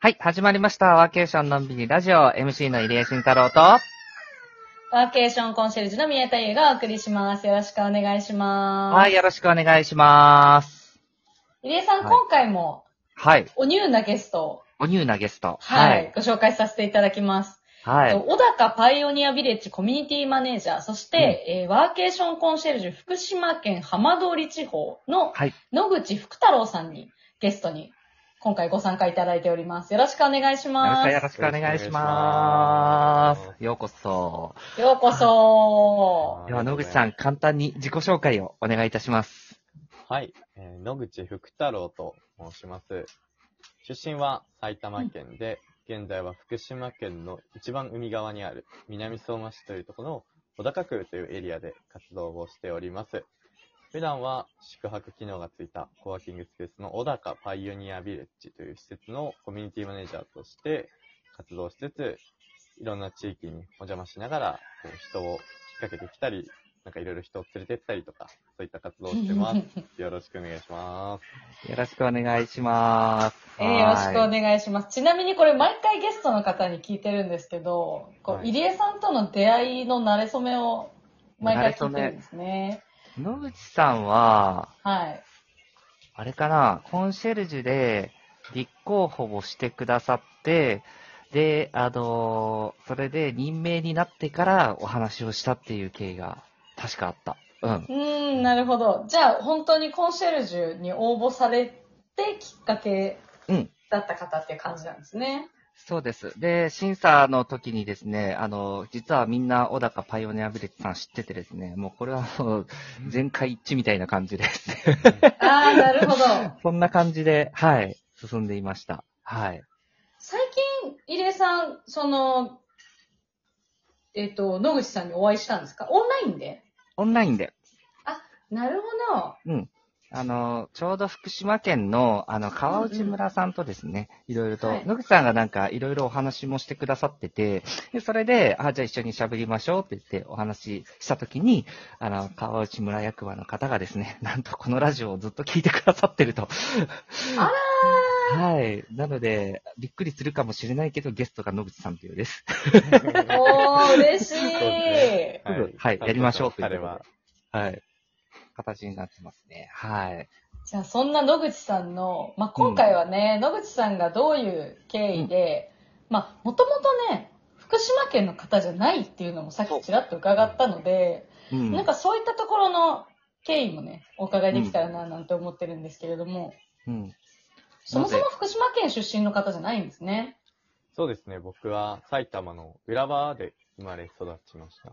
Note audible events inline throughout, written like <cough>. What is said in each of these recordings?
はい、始まりました。ワーケーションのんびりラジオ、MC の入江慎太郎と、ワーケーションコンシェルジュの宮田優がお送りします。よろしくお願いします。はい、よろしくお願いします。入江さん、はい今回もはい、おニューなゲストを、おニューなゲスト。はい、。ご紹介させていただきます。はい。小高パイオニアビレッジコミュニティマネージャー、そして、えーワーケーションコンシェルジュ福島県浜通り地方のはい。野口福太郎さんにゲストに今回ご参加いただいております。よろしくお願いしよろます。しくよろしくお願いします。ようこそ。ようこそでは、野口さん、簡単に自己紹介をお願いいたします。はい、えー野口福太郎と申します。出身は埼玉県で、現在は福島県の一番海側にある南相馬市というところの小高区というエリアで活動をしております。普段は宿泊機能がついたコワーキングスペースの小高パイオニアビレッジという施設のコミュニティマネージャーとして活動しつつ、いろんな地域にお邪魔しながら、こう人を引っ掛けてきたり、なんかいろいろ人を連れてったりとか、そういった活動をしてます。<laughs> よろしくお願いします。よろしくお願いします。えーよろしくおい願いします。ちなみにこれ毎回ゲストの方に聞いてるんですけど、こう、はい入江さんとの出会いの慣れ初めを毎回聞いてるんですね。野口さんは、はい。あれかな、コンシェルジュで立候補をしてくださって、で、あのそれで任命になってからお話をしたっていう経緯が確かあった。うん。うーん、なるほど。じゃあ本当にコンシェルジュに応募されてきっかけうんだった方っていう感じなんですね。そうです。で、審査の時にですね、あの、実はみんな小高パイオニアビレッジさん知っててですね、もうこれはもう全会一致みたいな感じです。<laughs> ああ、なるほど。<laughs> そんな感じで、はい、進んでいました。はい。最近、入江さん、その、えっ、と、野口さんにお会いしたんですか？オンラインで？オンラインで、なるほど。うん。あの、ちょうど福島県の、あの、川内村さんとですね、いろいろと、はい野口さんがなんかいろいろお話もしてくださってて、でそれで、あ、じゃあ一緒に喋りましょうって言ってお話ししたときに、あの、川内村役場の方がですね、<laughs> なんとこのラジオをずっと聞いてくださってると。あらはい。なので、びっくりするかもしれないけど、ゲストが野口さんというです。ー、おー、嬉しい。そうですねはいやりましょうという彼は。はい。形になってますね。はい。じゃあ、そんな野口さんの、まあ、今回はね、野口さんがどういう経緯で、まあ、もともとね、福島県の方じゃないっていうのもさっきちらっと伺ったので、うん。なんかそういったところの経緯もね、お伺いできたらななんて思ってるんですけれども、うん。そもそも福島県出身の方じゃないんですね。そうですね、僕は埼玉の浦和で生まれ育ちました。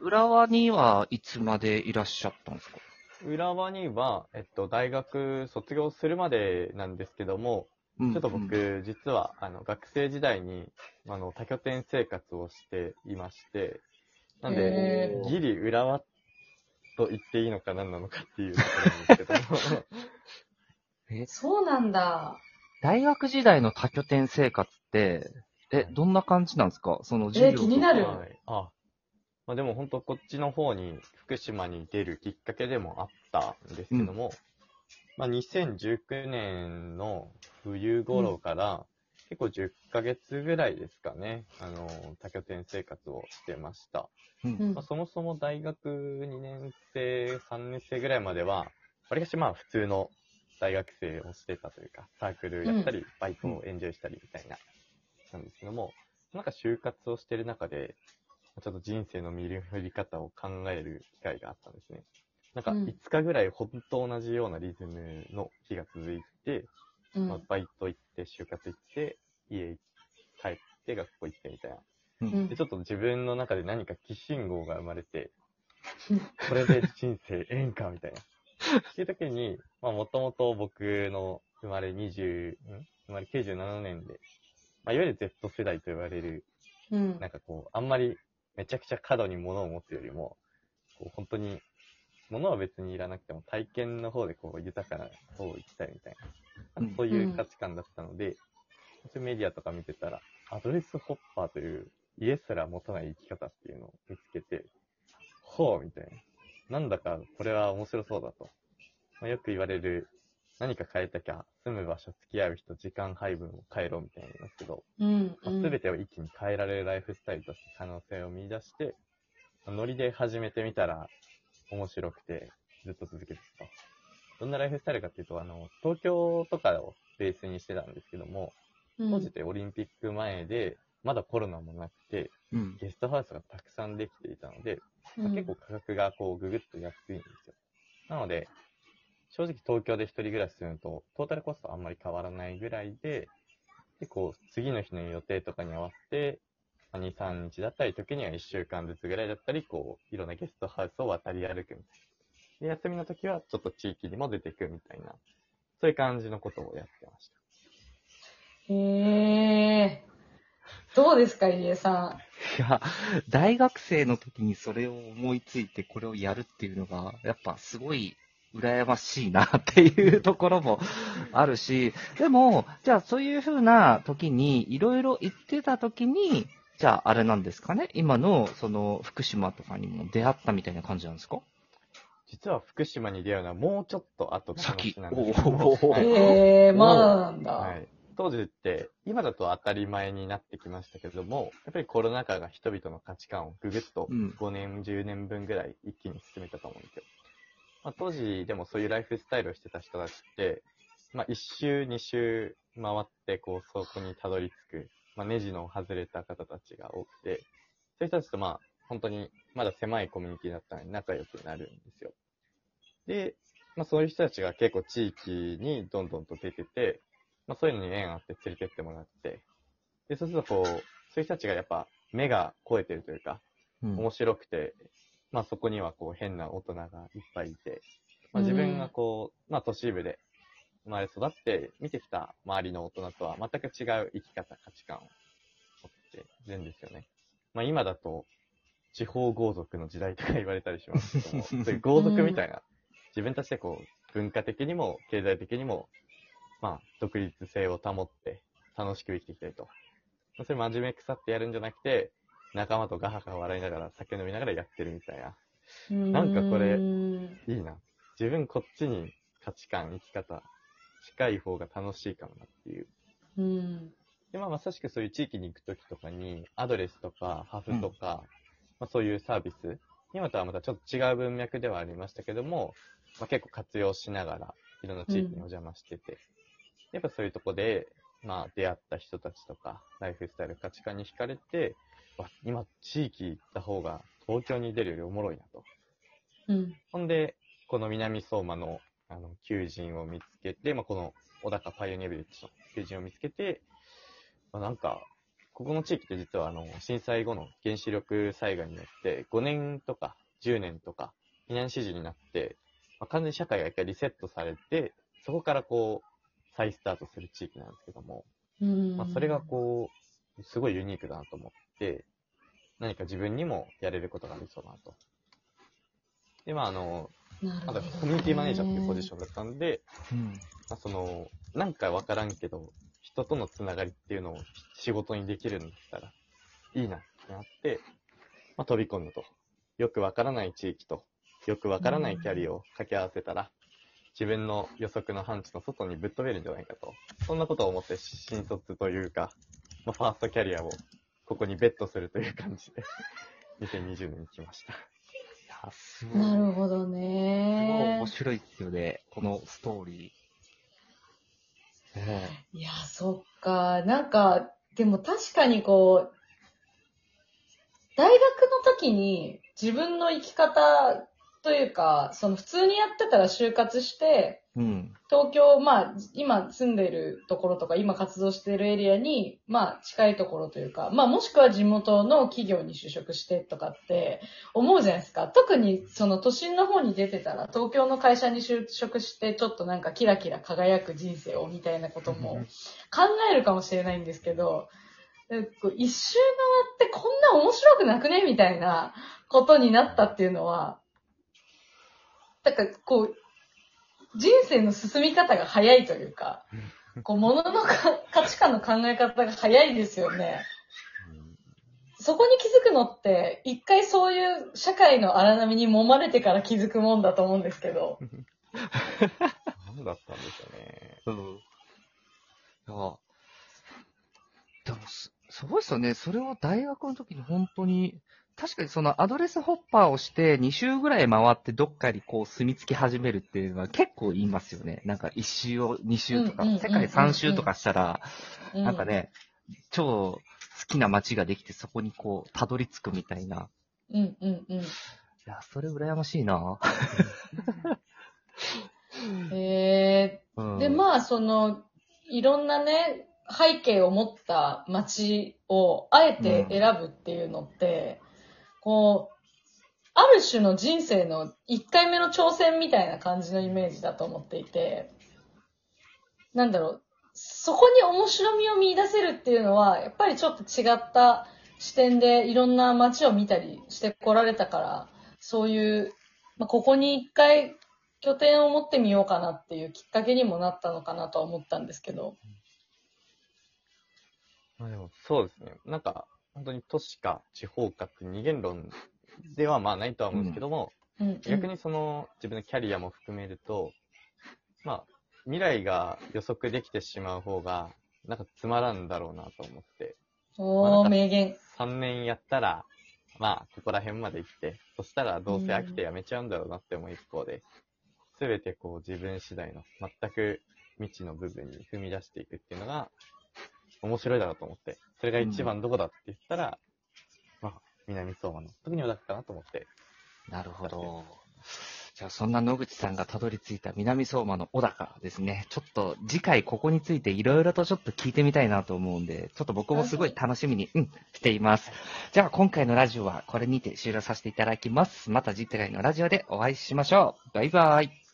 浦和にはいつまでいらっしゃったんですか？浦和には、えっと、大学卒業するまでなんですけども、ちちょっと僕、実は、あの、学生時代に、あの、多拠点生活をしていまして、なんへで、ギリ浦和と言っていいのか何なのかっていうところなんですけども、<laughs> え？ー、そうなんだ。大学時代の多拠点生活って、え、どんな感じなんですか？その授業とか。気になる。はい。あ、まあでも本当こっちの方に、福島に出るきっかけでもあったんですけども、まあ2019年の冬頃から、結構10ヶ月ぐらいですかね、あの、多拠点生活をしてました。うん。うん。まあ、そもそも大学2年生、3年生ぐらいまでは、わりかしまあ普通の大学生をしてたというか、サークルやったり、バイトをエンジョイしたりみたいな、なんですけども、なんか就活をしてる中で、ちょっと人生の見る振り方を考える機会があったんですね。なんかうん5日ぐらい本当同じようなリズムの日が続いて、うんまあ、バイト行って、就活行って、家帰って、学校行ってみたいな。うんで、ちょっと自分の中で何か寄信号が生まれて、<laughs> これで人生ええんかみたいな。っていう時に、まあもともと僕の生まれ20、ん？生まれ97年で、まあいわゆる Z 世代と言われる、うんなんかこう、あんまりめちゃくちゃ過度に物を持つよりも、こう本当に、物は別にいらなくても体験の方でこう豊かな方を行きたいみたいな、そういう価値観だったので、そういうメディアとか見てたら、アドレスホッパーという家すら持たない生き方っていうのを見つけて、ほうみたいな。なんだかこれは面白そうだと。まあ、よく言われる何か変えたきゃ、住む場所、付き合う人、時間配分を変えろみたいに言いますけど、うん。まあ、全てを一気に変えられるライフスタイルとして可能性を見出して、まあノリで始めてみたら面白くてずっと続けてたと。どんなライフスタイルかっていうと、あの、東京とかをベースにしてたんですけども、うん当時ってオリンピック前で、まだコロナもなくて、うん。ゲストハウスがたくさんできていたので、まあ結構価格がこうぐぐっと安いんですよ。なので、正直東京で一人暮らしするのと、トータルコストあんまり変わらないぐらいで、で、こう、次の日の予定とかに合わせて、まあ2、3日だったり、時には1週間ずつぐらいだったり、こう、いろんなゲストハウスを渡り歩くみたいな。で、休みの時はちょっと地域にも出てくみたいな、そういう感じのことをやってました。へえ。どうですか、入江さいや、大学生の時にそれを思いついてこれをやるっていうのが、やっぱすごい羨ましいなっていうところもあるし、でも、じゃあそういうふうな時に、いろいろ言ってた時に、じゃああれなんですかね？今の、その、福島とかにも出会ったみたいな感じなんですか？実は福島に出会うのはもうちょっと後の先話なんですけどへ <laughs> え、まだなんだ。はい。当時って、今だと当たり前になってきましたけれども、やっぱりコロナ禍が人々の価値観をぐぐっとうん5年、10年分ぐらい一気に進めたと思うんですよ。まあ、当時でもそういうライフスタイルをしてた人たちって、まあ、1周、2周回って、こう、そこにたどり着く、まあ、ネジの外れた方たちが多くて、そういう人たちとまあ、本当にまだ狭いコミュニティだったのに仲良くなるんですよ。で、まあそういう人たちが結構地域にどんどんと出てて、まあそういうのに縁あって連れてってもらって、で、そうするとこう、そういう人たちがやっぱ目が超えてるというか、うん面白くて、まあそこにはこう変な大人がいっぱいいて、まあ自分がこう、まあ都市部で生まれ育って見てきた周りの大人とは全く違う生き方、価値観を持ってるんですよね。まあ今だと、地方豪族の時代とか言われたりしますけども、<laughs> そういう豪族みたいな、自分たちでこう、文化的にも経済的にも、まあ独立性を保って楽しく生きていきたいと。まあそれ真面目腐ってやるんじゃなくて、仲間とガハガハ笑いながら酒飲みながらやってるみたいな。なんかこれうんいいな。自分こっちに価値観、生き方、近い方が楽しいかもなっていう。うん。で、まあ、まさしくそういう地域に行くときとかに、アドレスとか、ハフとか、まあ、そういうサービス、今とはまたちょっと違う文脈ではありましたけども、まあ、結構活用しながら、いろんな地域にお邪魔してて、やっぱそういうとこで、まあ、出会った人たちとか、ライフスタイル、価値観に惹かれて、わ今、地域行った方が東京に出るよりおもろいなと。うん。ほんで、この南相馬の、あの、求人を見つけて、まあ、この小高パイオニアビレッジの求人を見つけて、まあ、なんか、ここの地域って実はあの、震災後の原子力災害によって、5年とか10年とか、避難指示になって、まあ、完全に社会が一回リセットされて、そこからこう、再スタートする地域なんですけども、うん。まあ、それがこう、すごいユニークだなと思って、何か自分にもやれることがありそうだなと。で、まあ、あの、う、なるあとほどねコミュニティマネージャーっていうポジションだったんで、うん。まあ、その、なんかわからんけど、人とのつながりっていうのを仕事にできるんだったら、いいなってなって、まあ、飛び込むと。よくわからない地域と、よくわからないキャリアを掛け合わせたら、自分の予測の範疇の外にぶっ飛べるんじゃないかと。そんなことを思って新卒というか、まあ、ファーストキャリアをここにベットするという感じで、<laughs> 2020年に来ました。いや、すごい。なるほどすごいね面。白いですよね、このストーリー。ねいや、そっか。なんか、でも確かにこう、大学の時に自分の生き方というか、その普通にやってたら就活して、うん。東京、まあ、今住んでるところとか、今活動してるエリアに、まあ、近いところというか、まあ、もしくは地元の企業に就職してとかって思うじゃないですか。特に、その都心の方に出てたら、東京の会社に就職して、ちょっとなんかキラキラ輝く人生をみたいなことも考えるかもしれないんですけど、一周回ってこんな面白くなくねみたいなことになったっていうのは、だからこう、人生の進み方が早いというか、こう、物のか価値観の考え方が早いですよね。そこに気づくのって、一回そういう社会の荒波に揉まれてから気づくもんだと思うんですけど。<laughs> なんだったんですよね。うん。いや、す、すごいっすよね。それを大学の時に本当に、確かにそのアドレスホッパーをして2周ぐらい回ってどっかにこう住み着き始めるっていうのは結構言いますよね。なんか1周を2周とか世界3周とかしたら、うなんか。ね、超好きな街ができてそこにこうたどり着くみたいな。うんうんうん。いや、それ羨ましいな <laughs> へうんえ。で、まあ、その、いろんなね、背景を持った街をあえて選ぶっていうのって、こう、ある種の人生の一回目の挑戦みたいな感じのイメージだと思っていて、なんだろう、そこに面白みを見出せるっていうのは、やっぱりちょっと違った視点でいろんな街を見たりしてこられたから、そういう、まあ、ここに一回拠点を持ってみようかなっていうきっかけにもなったのかなとは思ったんですけど。まあでも、そうですね。なんか、本当に都市か地方かって二元論ではまあないとは思うんですけども、うんうん逆にその自分のキャリアも含めると、まあ、未来が予測できてしまう方が、なんかつまらんだろうなと思って、おー、名言。3年やったら、まあ、ここら辺まで行って、そしたらどうせ飽きてやめちゃうんだろうなって思う一方で、すべてこう自分次第の全く未知の部分に踏み出していくっていうのが、面白いだろうと思って、それが一番どこだって言ったら、まあ、南相馬の時に小高かなと思って、なるほど。じゃあ、そんな野口さんがたどり着いた南相馬の小高ですね。ちょっと次回ここについていろいろとちょっと聞いてみたいなと思うんで、ちょっと僕もすごい楽しみに、うん、しています。じゃあ、今回のラジオはこれにて終了させていただきます。また次回のラジオでお会いしましょう。バイバイ。